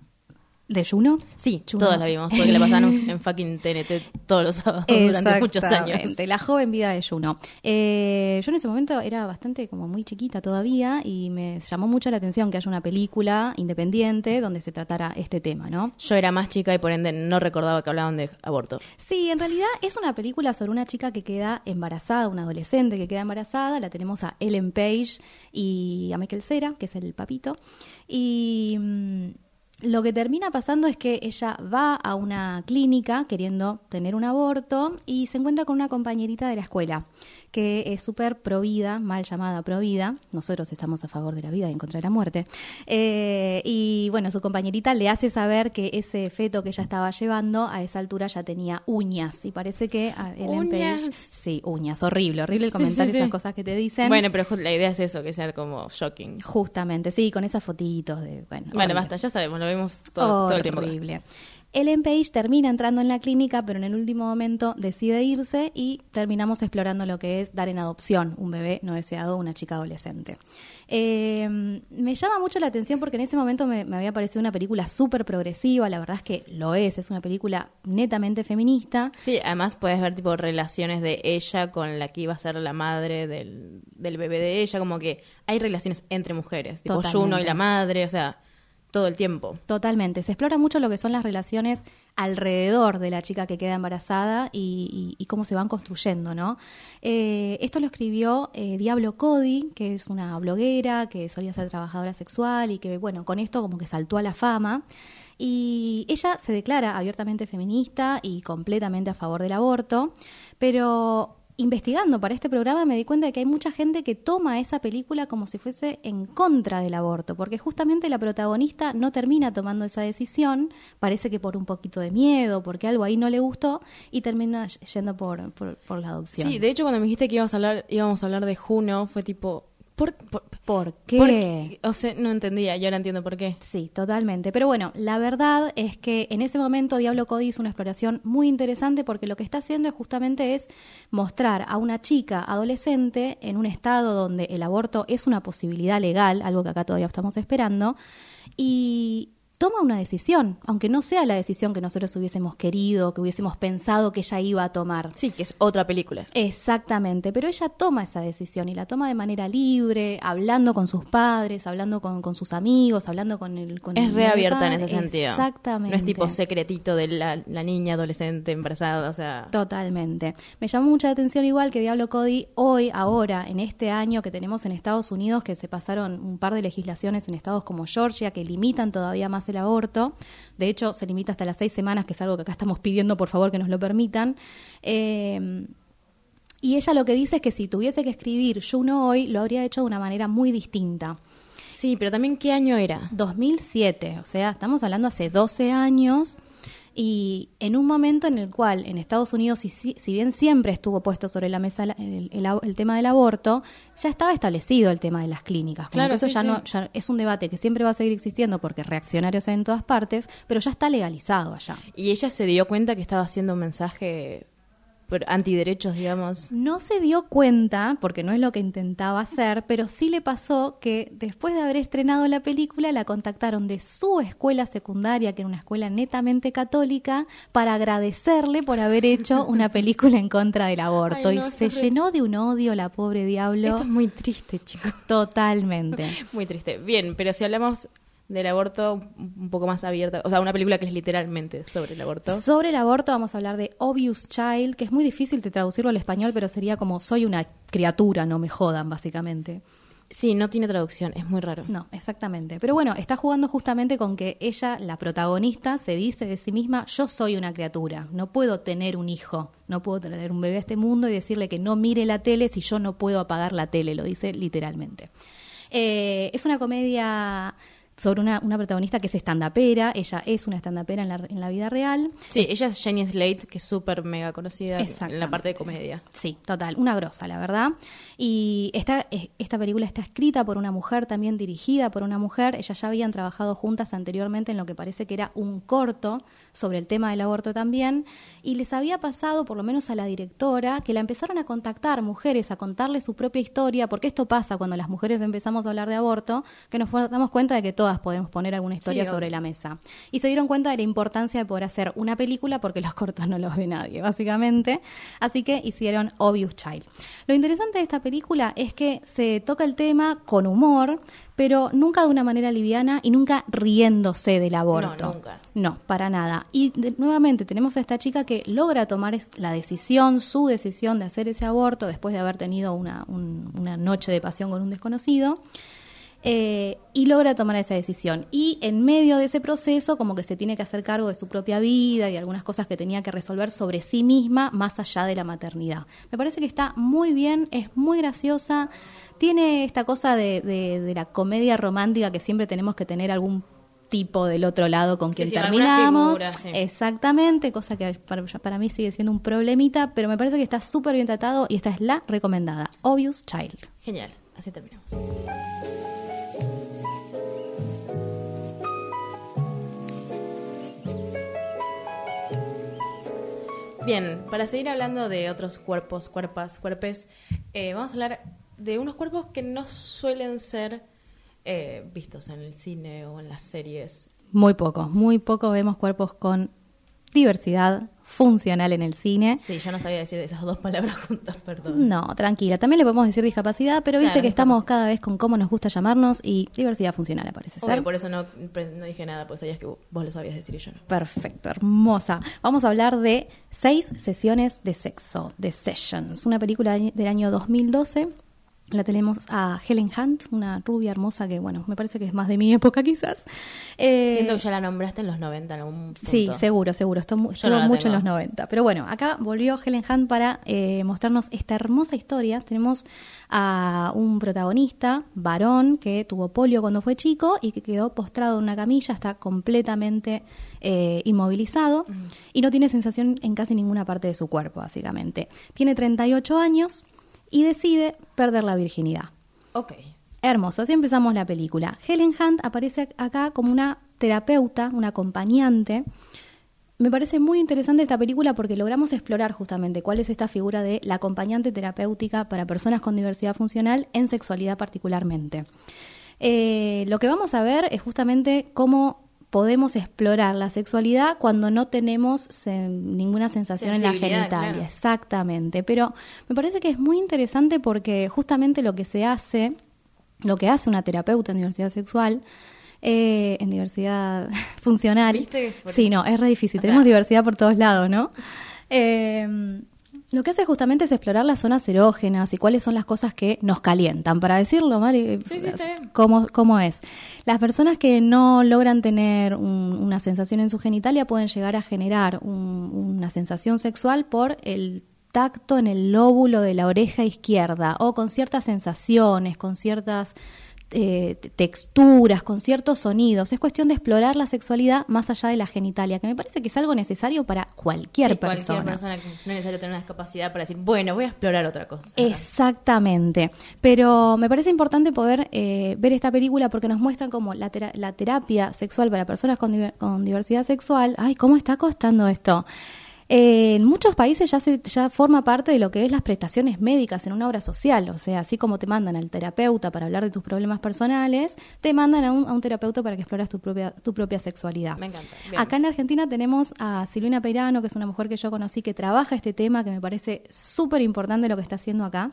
D: de Juno.
C: Sí,
D: Juno.
C: todos la vimos porque la pasaron en fucking TNT todos los sábados [laughs] durante muchos años.
D: La joven vida de Juno. Eh, yo en ese momento era bastante como muy chiquita todavía y me llamó mucho la atención que haya una película independiente donde se tratara este tema, ¿no?
C: Yo era más chica y por ende no recordaba que hablaban de aborto.
D: Sí, en realidad es una película sobre una chica que queda embarazada, una adolescente que queda embarazada. La tenemos a Ellen Page y a Michael Cera, que es el papito. Y mm, lo que termina pasando es que ella va a una clínica queriendo tener un aborto y se encuentra con una compañerita de la escuela que es súper provida, mal llamada provida. Nosotros estamos a favor de la vida y en contra de la muerte. Eh, y bueno, su compañerita le hace saber que ese feto que ella estaba llevando a esa altura ya tenía uñas. Y parece que Ellen
C: ¿Uñas?
D: Page. Sí, uñas. Horrible, horrible el comentario,
C: sí, sí.
D: esas cosas que te dicen.
C: Bueno, pero la idea es eso, que sea como shocking.
D: Justamente, sí, con esas fotitos de. Bueno,
C: Bueno,
D: horrible.
C: basta, ya sabemos, lo vimos todo, todo el tiempo.
D: Horrible. Ellen Page termina entrando en la clínica, pero en el último momento decide irse y terminamos explorando lo que es dar en adopción un bebé no deseado a una chica adolescente. Eh, me llama mucho la atención porque en ese momento me, me había parecido una película súper progresiva, la verdad es que lo es, es una película netamente feminista.
C: Sí, además puedes ver tipo relaciones de ella con la que iba a ser la madre del, del bebé de ella, como que hay relaciones entre mujeres, tipo
D: Totalmente.
C: Juno y la madre, o sea, todo el tiempo.
D: Totalmente. Se explora mucho lo que son las relaciones alrededor de la chica que queda embarazada y, cómo se van construyendo, ¿no? Eh, esto lo escribió eh, Diablo Cody, que es una bloguera que solía ser trabajadora sexual y que, bueno, con esto como que saltó a la fama. Y ella se declara abiertamente feminista y completamente a favor del aborto, pero investigando para este programa me di cuenta de que hay mucha gente que toma esa película como si fuese en contra del aborto, porque justamente la protagonista no termina tomando esa decisión, parece que por un poquito de miedo, porque algo ahí no le gustó, y termina yendo por, por, por la adopción.
C: Sí, de hecho cuando me dijiste que íbamos a hablar, íbamos a hablar de Juno, fue tipo, ¿por, por,
D: ¿Por qué?
C: por qué? O sea, no entendía, yo ahora entiendo por qué.
D: Sí, totalmente. Pero bueno, la verdad es que en ese momento Diablo Cody hizo una exploración muy interesante porque lo que está haciendo es justamente es mostrar a una chica adolescente en un estado donde el aborto es una posibilidad legal, algo que acá todavía estamos esperando, y toma una decisión, aunque no sea la decisión que nosotros hubiésemos querido, que hubiésemos pensado que ella iba a tomar.
C: Sí, que es otra película.
D: Exactamente, pero ella toma esa decisión y la toma de manera libre, hablando con sus padres, hablando con, con sus amigos, hablando con el... Con
C: Es
D: el
C: reabierta en ese sentido.
D: Exactamente.
C: No es tipo secretito de la, la niña adolescente embarazada, o sea...
D: Totalmente. Me llamó mucha atención igual que Diablo Cody hoy, ahora, en este año que tenemos en Estados Unidos, que se pasaron un par de legislaciones en estados como Georgia que limitan todavía más el aborto. De hecho, se limita hasta las seis semanas, que es algo que acá estamos pidiendo, por favor, que nos lo permitan. Eh, y ella lo que dice es que si tuviese que escribir Juno hoy, lo habría hecho de una manera muy distinta.
C: Sí, pero también ¿qué año era?
D: 2007, o sea, estamos hablando hace 12 años y en un momento en el cual en Estados Unidos, si, si bien siempre estuvo puesto sobre la mesa el, el ab- el tema del aborto, ya estaba establecido el tema de las clínicas. Como
C: Claro,
D: que eso
C: sí,
D: ya
C: sí.
D: no ya es un debate que siempre va a seguir existiendo porque reaccionarios hay en todas partes, pero ya está legalizado allá.
C: Y ella se dio cuenta que estaba haciendo un mensaje antiderechos, digamos.
D: No se dio cuenta, porque no es lo que intentaba hacer, pero sí le pasó que después de haber estrenado la película la contactaron de su escuela secundaria, que era una escuela netamente católica, para agradecerle por haber hecho una película en contra del aborto.
C: Ay, no,
D: y se llenó de un odio la pobre diablo.
C: Esto es muy triste, chicos.
D: Totalmente. [laughs]
C: Muy triste. Bien, pero si hablamos del aborto un poco más abierta, o sea, una película que es literalmente sobre el aborto.
D: Sobre el aborto vamos a hablar de Obvious Child, que es muy difícil de traducirlo al español, pero sería como soy una criatura, no me jodan, básicamente.
C: Sí, no tiene traducción, es muy raro.
D: No, exactamente. Pero bueno, está jugando justamente con que ella, la protagonista, se dice de sí misma, yo soy una criatura, no puedo tener un hijo, no puedo tener un bebé a este mundo y decirle que no mire la tele si yo no puedo apagar la tele, lo dice literalmente. Eh, es una comedia sobre una, una protagonista que es estandapera, ella es una estandapera en la, en la vida real.
C: Sí, ella es Jenny Slate, que es súper mega conocida en la parte de comedia.
D: Sí, total, una grosa, la verdad. Y esta, esta película está escrita por una mujer, también dirigida por una mujer. Ellas ya habían trabajado juntas anteriormente en lo que parece que era un corto sobre el tema del aborto también. Y les había pasado, por lo menos a la directora, que la empezaron a contactar mujeres, a contarle su propia historia, porque esto pasa cuando las mujeres empezamos a hablar de aborto, que nos damos cuenta de que todas podemos poner alguna historia
C: Sí,
D: sobre la mesa. Y se dieron cuenta de la importancia de poder hacer una película porque los [laughs] cortos no los ve nadie, básicamente. Así que hicieron Obvious Child. Lo interesante de esta película es que se toca el tema con humor, pero nunca de una manera liviana y nunca riéndose del aborto.
C: No, nunca.
D: No, para nada. Y de- nuevamente tenemos a esta chica que logra tomar es- la decisión, su decisión de hacer ese aborto después de haber tenido una, un- una noche de pasión con un desconocido. Eh, y logra tomar esa decisión. Y en medio de ese proceso, como que se tiene que hacer cargo de su propia vida y algunas cosas que tenía que resolver sobre sí misma, más allá de la maternidad. Me parece que está muy bien, es muy graciosa, tiene esta cosa de, de- de la comedia romántica que siempre tenemos que tener algún tipo del otro lado con quien
C: sí,
D: terminamos.
C: figura, sí.
D: Exactamente, cosa que para, para mí sigue siendo un problemita, pero me parece que está súper bien tratado y esta es la recomendada, Obvious Child.
C: Genial, así terminamos. Bien, para seguir hablando de otros cuerpos, cuerpas, cuerpes, eh, vamos a hablar de unos cuerpos que no suelen ser eh, vistos en el cine o en las series.
D: Muy poco, muy poco vemos cuerpos con diversidad funcional en el cine.
C: Sí, yo no sabía decir esas dos palabras [laughs] juntas, perdón.
D: No, tranquila. También le podemos decir discapacidad, pero viste
C: Claro,
D: que estamos cada vez con cómo nos gusta llamarnos y diversidad funcional, parece
C: Obvio,
D: ser.
C: por eso no, no dije nada, porque sabías que vos lo sabías decir y yo no.
D: Perfecto, hermosa. Vamos a hablar de seis sesiones de sexo, de Sessions, una película del año 2012. La tenemos a Helen Hunt, una rubia hermosa que, bueno, me parece que es más de mi época quizás. Eh,
C: Siento que ya la nombraste en los 90 en algún punto.
D: Sí, seguro, seguro. Estuvo,
C: no
D: estuvo mucho en los 90. Pero bueno, acá volvió Helen Hunt para eh, mostrarnos esta hermosa historia. Tenemos a un protagonista, varón, que tuvo polio cuando fue chico y que quedó postrado en una camilla, está completamente eh, inmovilizado y no tiene sensación en casi ninguna parte de su cuerpo, básicamente. Tiene 38 años y decide perder la virginidad.
C: Ok.
D: Hermoso, así empezamos la película. Helen Hunt aparece acá como una terapeuta, una acompañante. Me parece muy interesante esta película porque logramos explorar justamente cuál es esta figura de la acompañante terapéutica para personas con diversidad funcional en sexualidad particularmente. Eh, lo que vamos a ver es justamente cómo podemos explorar la sexualidad cuando no tenemos se- ninguna sensación en la genitalia.
C: claro.
D: Exactamente, pero me parece que es muy interesante porque justamente lo que se hace, lo que hace una terapeuta en diversidad sexual, eh, en diversidad [laughs] funcional.
C: ¿Viste?
D: Sí,
C: eso.
D: no, es re difícil.
C: O sea-
D: Tenemos diversidad por todos lados, ¿no? Eh, lo que hace justamente es explorar las zonas erógenas y cuáles son las cosas que nos calientan. Para decirlo, Mari,
C: Sí, sí.
D: ¿cómo, cómo es? Las personas que no logran tener un- una sensación en su genitalia pueden llegar a generar un- una sensación sexual por el tacto en el lóbulo de la oreja izquierda o con ciertas sensaciones, con ciertas eh, te- texturas, con ciertos sonidos. Es cuestión de explorar la sexualidad más allá de la genitalia, que me parece que es algo necesario para cualquier
C: Sí,
D: persona.
C: Cualquier persona que no es necesario tener una discapacidad para decir, bueno, voy a explorar otra cosa.
D: Exactamente. Pero me parece importante poder eh, ver esta película porque nos muestran cómo la, tera- la terapia sexual para personas con, diver- con diversidad sexual, ay, ¿cómo está costando esto? Eh, en muchos países ya, se, ya forma parte de lo que es las prestaciones médicas en una obra social. O sea, así como te mandan al terapeuta para hablar de tus problemas personales, te mandan a un, a un terapeuta para que explores tu propia, tu propia sexualidad.
C: Me encanta. Bien.
D: Acá en Argentina tenemos a Silvina Peirano, que es una mujer que yo conocí que trabaja este tema, que me parece súper importante lo que está haciendo acá.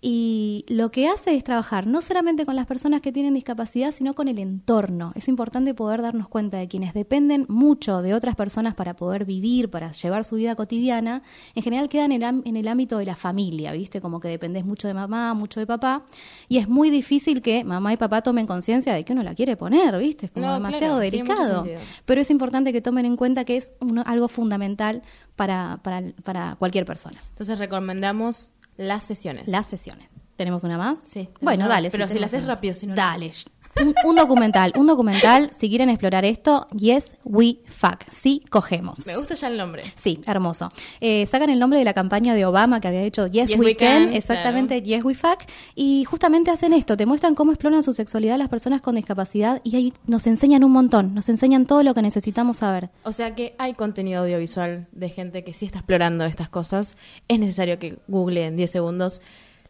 D: Y lo que hace es trabajar no solamente con las personas que tienen discapacidad, sino con el entorno. Es importante poder darnos cuenta de quienes dependen mucho de otras personas para poder vivir, para llevar su vida cotidiana, en general quedan en, el ámbito de la familia, ¿viste? Como que dependés mucho de mamá, mucho de papá, y es muy difícil que mamá y papá tomen conciencia de que uno la quiere poner, ¿viste? Es como
C: No,
D: demasiado
C: claro,
D: delicado. Pero es importante que tomen en cuenta que es uno- algo fundamental para, para, para cualquier persona.
C: Entonces recomendamos las sesiones.
D: Las sesiones. ¿Tenemos una más?
C: Sí,
D: Bueno, dale.
C: pero si
D: tenemos
C: la haces rápido, si no, no.
D: Dale. Un, un documental, un documental, si quieren explorar esto, Yes We Fuck, sí cogemos.
C: Me gusta ya el nombre.
D: Sí, hermoso. Eh, sacan el nombre de la campaña de Obama que había hecho Yes,
C: Yes
D: We,
C: We
D: Can,
C: Can,
D: exactamente, Yes We Fuck, y justamente hacen esto, te muestran cómo exploran su sexualidad las personas con discapacidad y ahí nos enseñan un montón, nos enseñan todo lo que necesitamos saber.
C: O sea que hay contenido audiovisual de gente que sí está explorando estas cosas. Es necesario que google en 10 segundos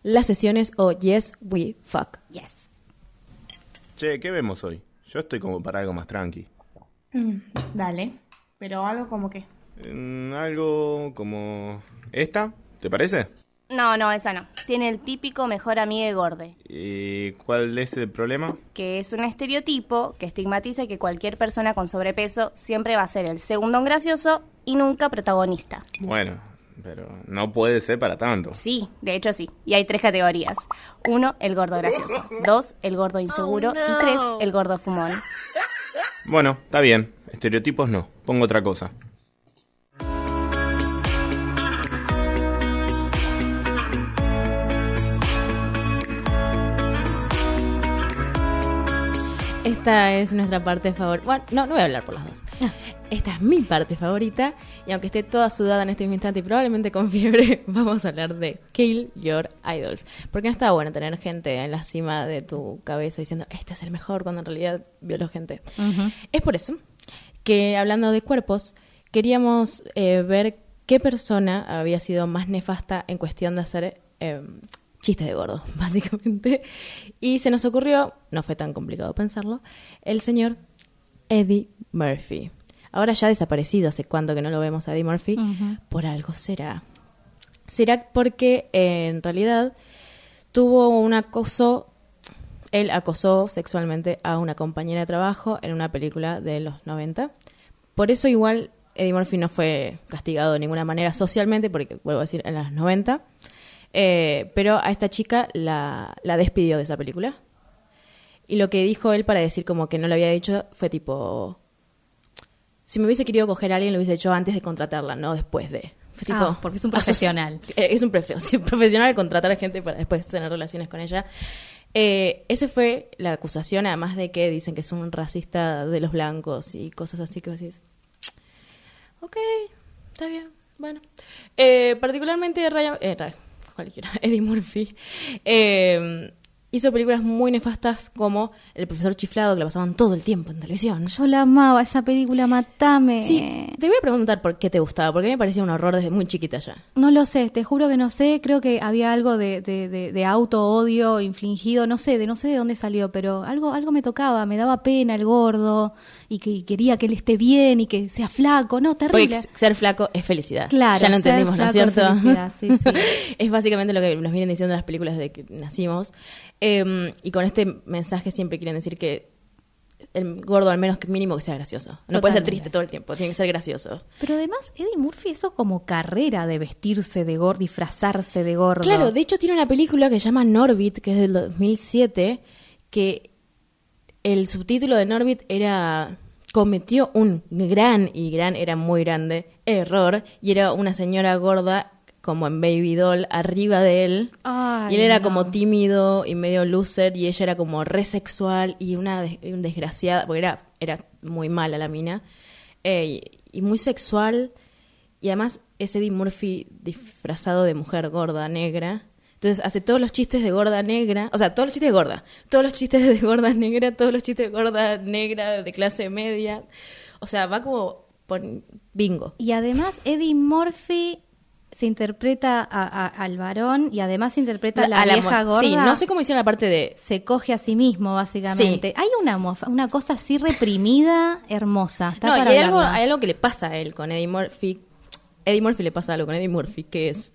C: las sesiones o Yes We Fuck.
D: Yes.
J: Che, ¿qué vemos hoy? Yo estoy como para algo más tranqui.
E: Mm, dale. Pero algo como.
J: Mm, algo como... ¿Esta? ¿Te parece?
K: No, no, esa no. Tiene el típico mejor amigo gorde,
J: ¿Y cuál es el problema?
K: que es un estereotipo que estigmatiza que cualquier persona con sobrepeso siempre va a ser el segundo gracioso y nunca protagonista.
J: Bueno, pero no puede ser para tanto.
K: Sí, de hecho sí. Y hay tres categorías. Uno, el gordo gracioso. Dos, el gordo inseguro. Y tres, el gordo fumón.
J: Bueno, está bien. Estereotipos no. Pongo otra cosa.
C: Esta es nuestra parte favorita. Bueno, no, no voy a hablar por las dos. Esta es mi parte favorita. Y aunque esté toda sudada en este instante y probablemente con fiebre, [laughs] vamos a hablar de Kill Your Idols. Porque no está bueno tener gente en la cima de tu cabeza diciendo, este es el mejor, cuando en realidad violó gente. Es por eso que, hablando de cuerpos, queríamos eh, ver qué persona había sido más nefasta en cuestión de hacer eh, chistes de gordo, [laughs] básicamente. Y se nos ocurrió, no fue tan complicado pensarlo, el señor Eddie Murphy. Ahora ya desaparecido, hace cuánto que no lo vemos a Eddie Murphy, por algo será. Será porque eh, en realidad tuvo un acoso, él acosó sexualmente a una compañera de trabajo en una película de los 90. Por eso igual Eddie Murphy no fue castigado de ninguna manera socialmente, porque vuelvo a decir, en los 90. Eh, pero a esta chica la, la despidió de esa película. Y lo que dijo él para decir como que no lo había dicho fue tipo... Si me hubiese querido coger a alguien, lo hubiese hecho antes de contratarla, no después de. Fue tipo,
D: Ah, porque es un [laughs]
C: "Ah, sos-
D: profesional". [laughs]
C: es un profe- sí, [laughs] profesional contratar a gente para después tener relaciones con ella. Eh, esa fue la acusación, además de que dicen que es un racista de los blancos y cosas así que decís. Ok, está bien, bueno. Eh, particularmente Ryan, eh, Ryan- cualquiera, [laughs] Eddie Murphy, eh, hizo películas muy nefastas como El profesor chiflado, que la pasaban todo el tiempo en televisión.
D: Yo la amaba, esa película, matame.
C: Sí, te voy a preguntar por qué te gustaba, porque a mí me parecía un horror desde muy chiquita ya.
D: No lo sé, te juro que no sé, creo que había algo de, de, de, de auto-odio infligido, no sé, de no sé de dónde salió, pero algo, algo me tocaba, me daba pena el gordo y que y quería que él esté bien y que sea flaco, no, terrible.
C: ser flaco es felicidad.
D: Claro,
C: ya lo
D: ser
C: entendimos, ¿no es cierto?
D: felicidad, sí, sí. [laughs]
C: es básicamente lo que nos vienen diciendo las películas de que nacimos. Eh, y con este mensaje siempre quieren decir que el gordo al menos que mínimo que sea gracioso. No puede ser triste todo el tiempo, tiene que ser gracioso.
D: Pero además, Eddie Murphy, eso como carrera de vestirse de gordo, disfrazarse de gordo.
C: Claro, de hecho tiene una película que se llama Norbit, que es del 2007, que el subtítulo de Norbit era cometió un gran, y gran era muy grande, error, y era una señora gorda como en Baby Doll arriba de él.
D: Ay,
C: y él era
D: no.
C: como tímido y medio loser, y ella era como re sexual y una des- un desgraciada, porque era, era muy mala la mina, eh, y, y muy sexual. Y además es Eddie Murphy disfrazado de mujer gorda, negra. Entonces hace todos los chistes de gorda negra, o sea, todos los chistes de gorda, todos los chistes de gorda [laughs] negra, todos los chistes de gorda negra de clase media. O sea, va como por bingo.
D: Y además, Eddie Murphy se interpreta a- a- al varón y además interpreta a la,
C: A la
D: vieja gorda.
C: Sí, no sé cómo hicieron la parte de...
D: Se coge a sí mismo, básicamente.
C: Sí.
D: Hay una, mofa- una cosa así reprimida, hermosa. Está
C: No, y hay algo, hay algo que le pasa a él con Eddie Murphy. Eddie Murphy le pasa algo con Eddie Murphy, que es...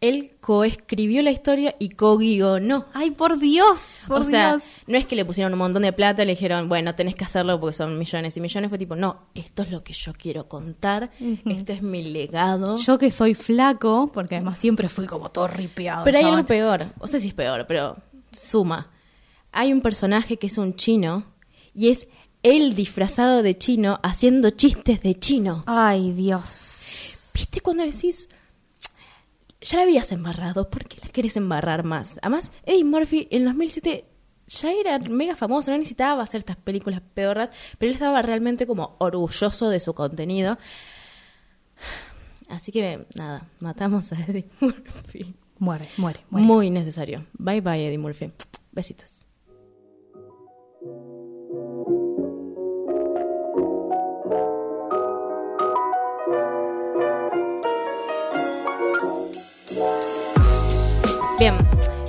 C: Él coescribió la historia y co-guionó.
D: Ay, por Dios, por
C: o sea,
D: Dios.
C: no es que le pusieron un montón de plata y le dijeron, bueno, tenés que hacerlo porque son millones y millones. Fue tipo, no, esto es lo que yo quiero contar, este es mi legado.
D: Yo que soy flaco, porque además siempre fui como todo ripeado.
C: pero hay algo peor, no sé si es peor, pero suma. Hay un personaje que es un chino y es él disfrazado de chino haciendo chistes de chino.
D: Ay, Dios.
C: ¿Viste cuando decís, ya la habías embarrado, ¿por qué la querés embarrar más? Además, Eddie Murphy en 2007 ya era mega famoso, no necesitaba hacer estas películas pedorras, pero él estaba realmente como orgulloso de su contenido. Así que nada, matamos a Eddie Murphy.
D: Muere, muere, muere.
C: Muy necesario. Bye bye, Eddie Murphy. Besitos.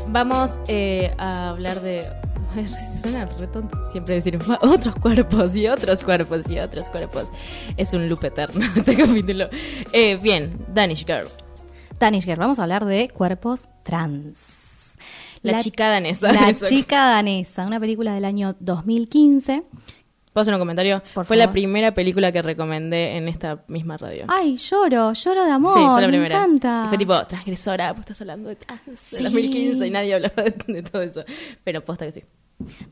C: Vamos eh, a hablar de. Suena re tonto siempre decir "Ma- otros cuerpos y otros cuerpos y otros cuerpos. Es un loop eterno [laughs] este capítulo. Eh, bien, Danish Girl.
D: Danish Girl, vamos a hablar de cuerpos trans.
C: La chica danesa.
D: La [laughs]
C: Eso.
D: chica danesa, una película del año 2015.
C: ¿Puedo hacer un comentario?
D: Por
C: fue la primera película que recomendé en esta misma radio.
D: Ay, lloro, lloro de amor.
C: sí, fue la
D: me
C: primera.
D: encanta.
C: Y fue tipo, transgresora, pues estás hablando de trans,
D: Sí.
C: 2015 y nadie hablaba de, de todo eso. Pero posta que sí.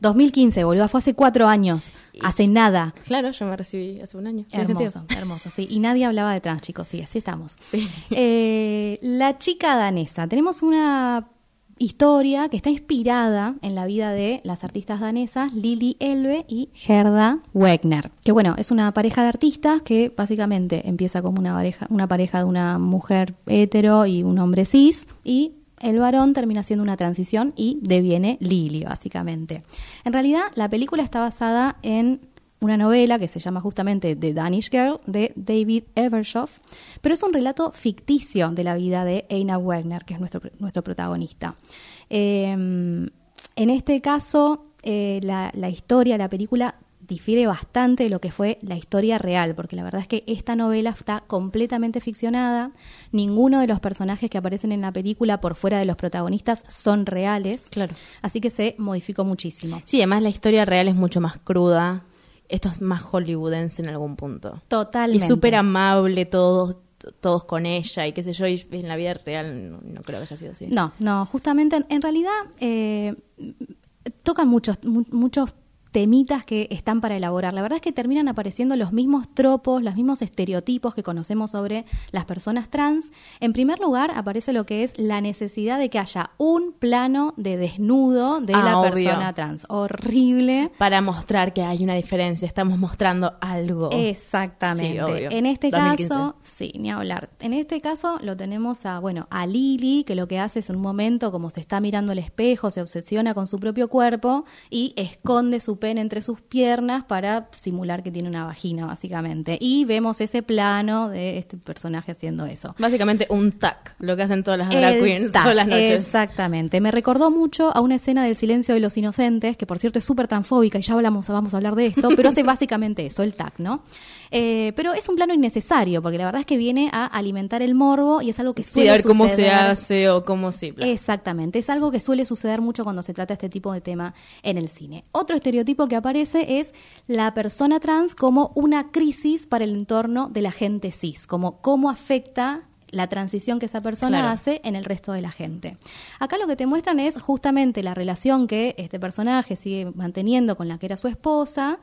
D: 2015, boludo, fue hace cuatro años. Hace nada.
C: Claro, yo me recibí hace un año.
D: Hermoso, hermoso, sí. Y nadie hablaba de trans, chicos, sí, así estamos. Eh, la chica danesa. Tenemos una historia que está inspirada en la vida de las artistas danesas Lili Elbe y Gerda Wegner. Que bueno, es una pareja de artistas que básicamente empieza como una pareja, una pareja de una mujer hetero y un hombre cis y el varón termina siendo una transición y deviene Lili, básicamente. En realidad, la película está basada en una novela que se llama justamente The Danish Girl de David Evershoff, pero es un relato ficticio de la vida de Einar Werner, que es nuestro, nuestro protagonista. Eh, en este caso, eh, la, la historia, la película difiere bastante de lo que fue la historia real, porque la verdad es que esta novela está completamente ficcionada, ninguno de los personajes que aparecen en la película por fuera de los protagonistas son reales,
C: Claro.
D: así que se modificó muchísimo.
C: Sí, además la historia real es mucho más cruda. Esto es más hollywoodense en algún punto.
D: Totalmente.
C: Y súper amable, todos, todos con ella y qué sé yo. Y en la vida real no, no creo que haya sido así.
D: No, no, justamente en, en realidad eh, tocan muchos, mu- muchos temitas que están para elaborar. La verdad es que terminan apareciendo los mismos tropos, los mismos estereotipos que conocemos sobre las personas trans. En primer lugar, aparece lo que es la necesidad de que haya un plano de desnudo de
C: Ah,
D: la
C: obvio.
D: persona trans. Horrible.
C: Para mostrar que hay una diferencia, estamos mostrando algo.
D: Exactamente.
C: Sí, obvio.
D: En este
C: 2015.
D: caso, sí, ni hablar. En este caso lo tenemos a, bueno, a Lily, que lo que hace es en un momento, como se está mirando al espejo, se obsesiona con su propio cuerpo y esconde su pene entre sus piernas para simular que tiene una vagina, básicamente. Y vemos ese plano de este personaje haciendo eso.
C: Básicamente un tac, lo que hacen todas las drag queens
D: tac,
C: todas las noches.
D: Exactamente. Me recordó mucho a una escena del silencio de los inocentes, que por cierto es súper transfóbica y ya hablamos, vamos a hablar de esto, pero hace [laughs] básicamente eso, el tac, ¿no? Eh, pero es un plano innecesario, porque la verdad es que viene a alimentar el morbo y es algo que
C: Sí,
D: suele
C: a ver cómo se
D: suceder.
C: hace o cómo sí. bla.
D: Exactamente, es algo que suele suceder mucho cuando se trata este tipo de tema en el cine. Otro estereotipo que aparece es la persona trans como una crisis para el entorno de la gente cis, como cómo afecta la transición que esa persona
C: Claro.
D: hace en el resto de la gente. Acá lo que te muestran es justamente la relación que este personaje sigue manteniendo con la que era su esposa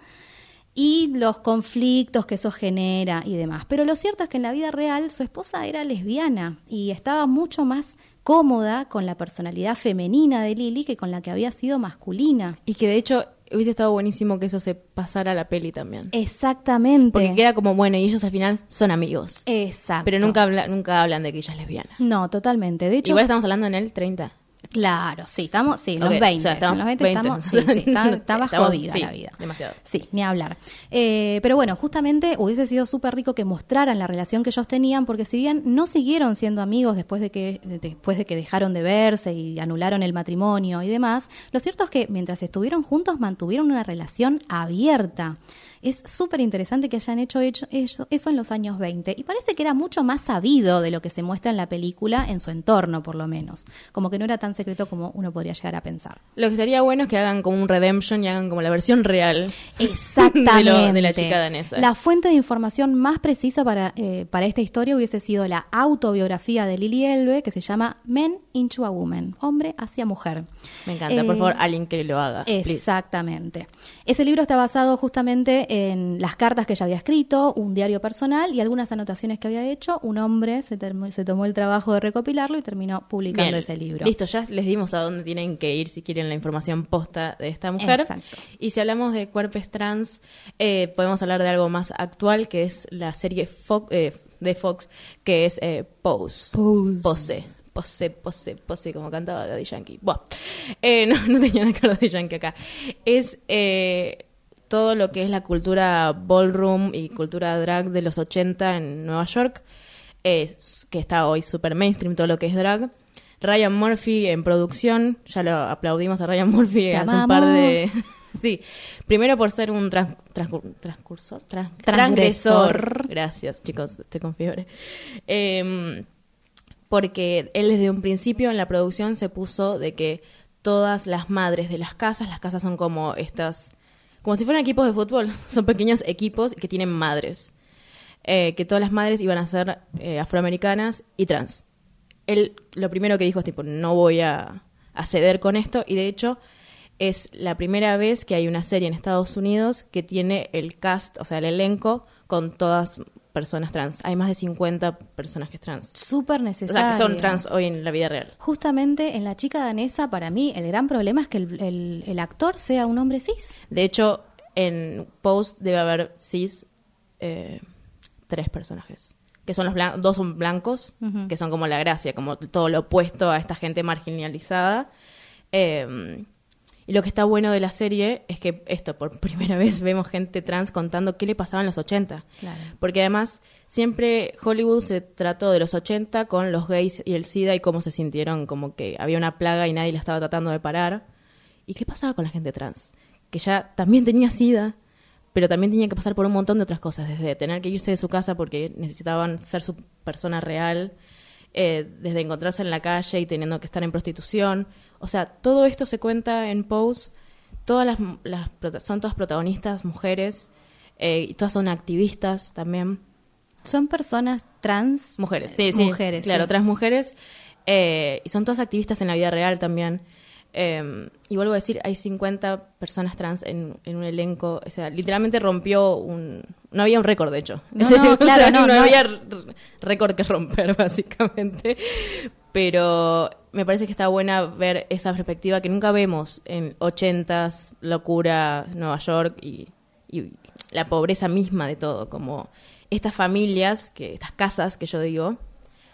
D: y los conflictos que eso genera y demás. Pero lo cierto es que en la vida real su esposa era lesbiana y estaba mucho más cómoda con la personalidad femenina de Lily que con la que había sido masculina.
C: Y que de hecho hubiese estado buenísimo que eso se pasara a la peli también.
D: Exactamente.
C: Porque queda como, bueno, y ellos al final son amigos.
D: Exacto.
C: Pero nunca, habla- nunca hablan de que ella es lesbiana.
D: No, totalmente. De hecho,
C: Igual estamos hablando en el 30.
D: Claro, sí, estamos, sí, los 20.
C: o sea, estamos
D: en los 20,
C: 20.
D: estamos, sí, sí, está- [laughs] estaba
C: Estamos-
D: jodida
C: sí,
D: la vida.
C: demasiado.
D: Sí, ni hablar. Eh, pero bueno, justamente hubiese sido súper rico que mostraran la relación que ellos tenían, porque si bien no siguieron siendo amigos después de que de- después de que dejaron de verse y anularon el matrimonio y demás, lo cierto es que mientras estuvieron juntos mantuvieron una relación abierta. Es súper interesante que hayan hecho, hecho eso, eso en los años 20 y parece que era mucho más sabido de lo que se muestra en la película en su entorno, por lo menos. Como que no era tan secreto como uno podría llegar a pensar.
C: Lo que estaría bueno es que hagan como un redemption y hagan como la versión real.
D: Exactamente. [laughs]
C: De, lo- de la chica danesa.
D: La fuente de información más precisa para, eh, para esta historia hubiese sido la autobiografía de Lily Elbe, que se llama Men into a Woman, hombre hacia mujer.
C: Me encanta, por
D: Eh,
C: favor, alguien que lo haga. please.
D: Exactamente. Ese libro está basado justamente en las cartas que ella había escrito, un diario personal y algunas anotaciones que había hecho. Un hombre se, se tomó el trabajo de recopilarlo y terminó publicando
C: Bien,
D: ese libro.
C: Listo, ya les dimos a dónde tienen que ir si quieren la información posta de esta mujer.
D: Exacto.
C: Y si hablamos de cuerpos trans, eh, podemos hablar de algo más actual, que es la serie Fo- eh, de Fox, que es eh, Pose.
D: Pose.
C: Pose. Pose, pose, pose, como cantaba Daddy Yankee. Buah. Eh, [laughs] no, no tenía la cara de Yankee acá. Es eh, todo lo que es la cultura ballroom y cultura drag de los 80 en Nueva York, eh, que está hoy super mainstream, todo lo que es drag. Ryan Murphy en producción, ya lo aplaudimos a Ryan Murphy
D: Te
C: hace un par de... [laughs] sí, primero por ser un trans- transcur- transcursor, tran-
D: Transgresor.
C: transgresor. Gracias, chicos, estoy con fiebre. Em, porque él desde un principio en la producción se puso de que todas las madres de las casas, las casas son como estas, como si fueran equipos de fútbol, [laughs] son pequeños equipos que tienen madres, Eh, que todas las madres iban a ser eh, afroamericanas y trans. Él lo primero que dijo es tipo, no voy a, a ceder con esto y de hecho es la primera vez que hay una serie en Estados Unidos que tiene el cast, o sea, el elenco con todas personas trans. Hay más de 50 personajes trans.
D: Súper
C: O
D: necesario.
C: sea, que son trans hoy en la vida real.
D: Justamente en la chica danesa, para mí, el gran problema es que el, el- el actor sea un hombre cis.
C: De hecho, en Post debe haber cis eh, tres personajes. Que son los blancos, dos son blancos, que son como la gracia, como todo lo opuesto a esta gente marginalizada. Eh, y lo que está bueno de la serie es que esto, por [laughs] primera vez vemos gente trans contando qué le pasaba en los 80.
D: Claro.
C: Porque además siempre Hollywood se trató de los 80 con los gays y el SIDA y cómo se sintieron como que había una plaga y nadie la estaba tratando de parar. ¿Y qué pasaba con la gente trans? Que ya también tenía SIDA, pero también tenía que pasar por un montón de otras cosas, desde tener que irse de su casa porque necesitaban ser su persona real, eh, desde encontrarse en la calle y teniendo que estar en prostitución. O sea, todo esto se cuenta en Pose. Todas las, las son todas protagonistas, mujeres, eh, y todas son activistas también.
D: Son personas trans.
C: Mujeres, sí, sí.
D: Mujeres,
C: Claro,
D: sí.
C: otras mujeres. eh, y son todas activistas en la vida real también. Eh, y vuelvo a decir, hay 50 personas trans en, en un elenco. O sea, literalmente rompió un... No había un récord, de hecho.
D: No, [laughs]
C: o
D: claro, [laughs]
C: sea,
D: no, no.
C: había récord que romper, [laughs] básicamente. Pero me parece que está buena ver esa perspectiva que nunca vemos en 80s, locura, Nueva York y, y la pobreza misma de todo. Como estas familias, que estas casas que yo digo,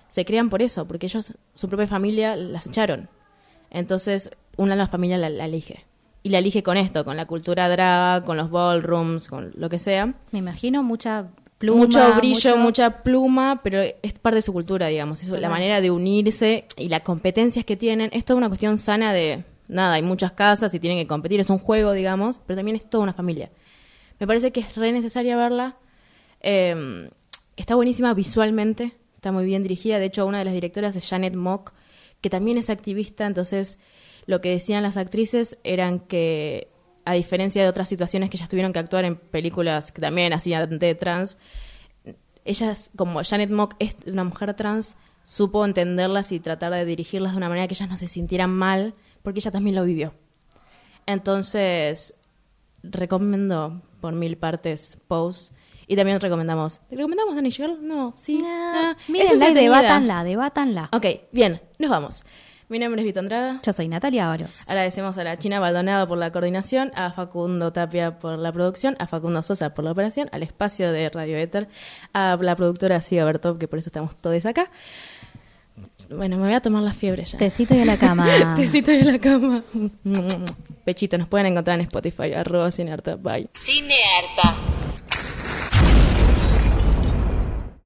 C: se crean por eso, porque ellos, su propia familia, las echaron. Entonces, una de las familias la, la elige. Y la elige con esto, con la cultura drag, con los ballrooms, con lo que sea.
D: Me imagino mucha pluma.
C: mucho brillo,
D: mucho-
C: mucha pluma, pero es parte de su cultura, digamos. Es la manera de unirse y las competencias que tienen. Es toda una cuestión sana de, nada, hay muchas casas y tienen que competir, es un juego, digamos, pero también es toda una familia. Me parece que es re necesaria verla. Eh, está buenísima visualmente, está muy bien dirigida. De hecho, una de las directoras es Janet Mock, que también es activista. Entonces, lo que decían las actrices eran que, a diferencia de otras situaciones que ellas tuvieron que actuar en películas que también hacían de trans, ellas, como Janet Mock es una mujer trans, supo entenderlas y tratar de dirigirlas de una manera que ellas no se sintieran mal, porque ella también lo vivió. Entonces, recomiendo por mil partes Pose. Y también recomendamos. ¿Te recomendamos Danny Girl? No, sí. Ah, es
D: Mírenla y
C: entretenida.
D: debátanla, debátanla.
C: Ok, bien, nos vamos. Mi nombre es Vito Andrada.
D: Yo soy Natalia Ábalos.
C: Agradecemos a la China Baldonado por la coordinación, a Facundo Tapia por la producción, a Facundo Sosa por la operación, al espacio de Radio Éter, a la productora Siga Bertov, que por eso estamos todos acá. Bueno, me voy a tomar la fiebre ya.
D: Tecito y a la cama. [laughs]
C: Tecito de la cama. Pechito, nos pueden encontrar en Spotify, arroba cinearta, bye.
A: Cinearta.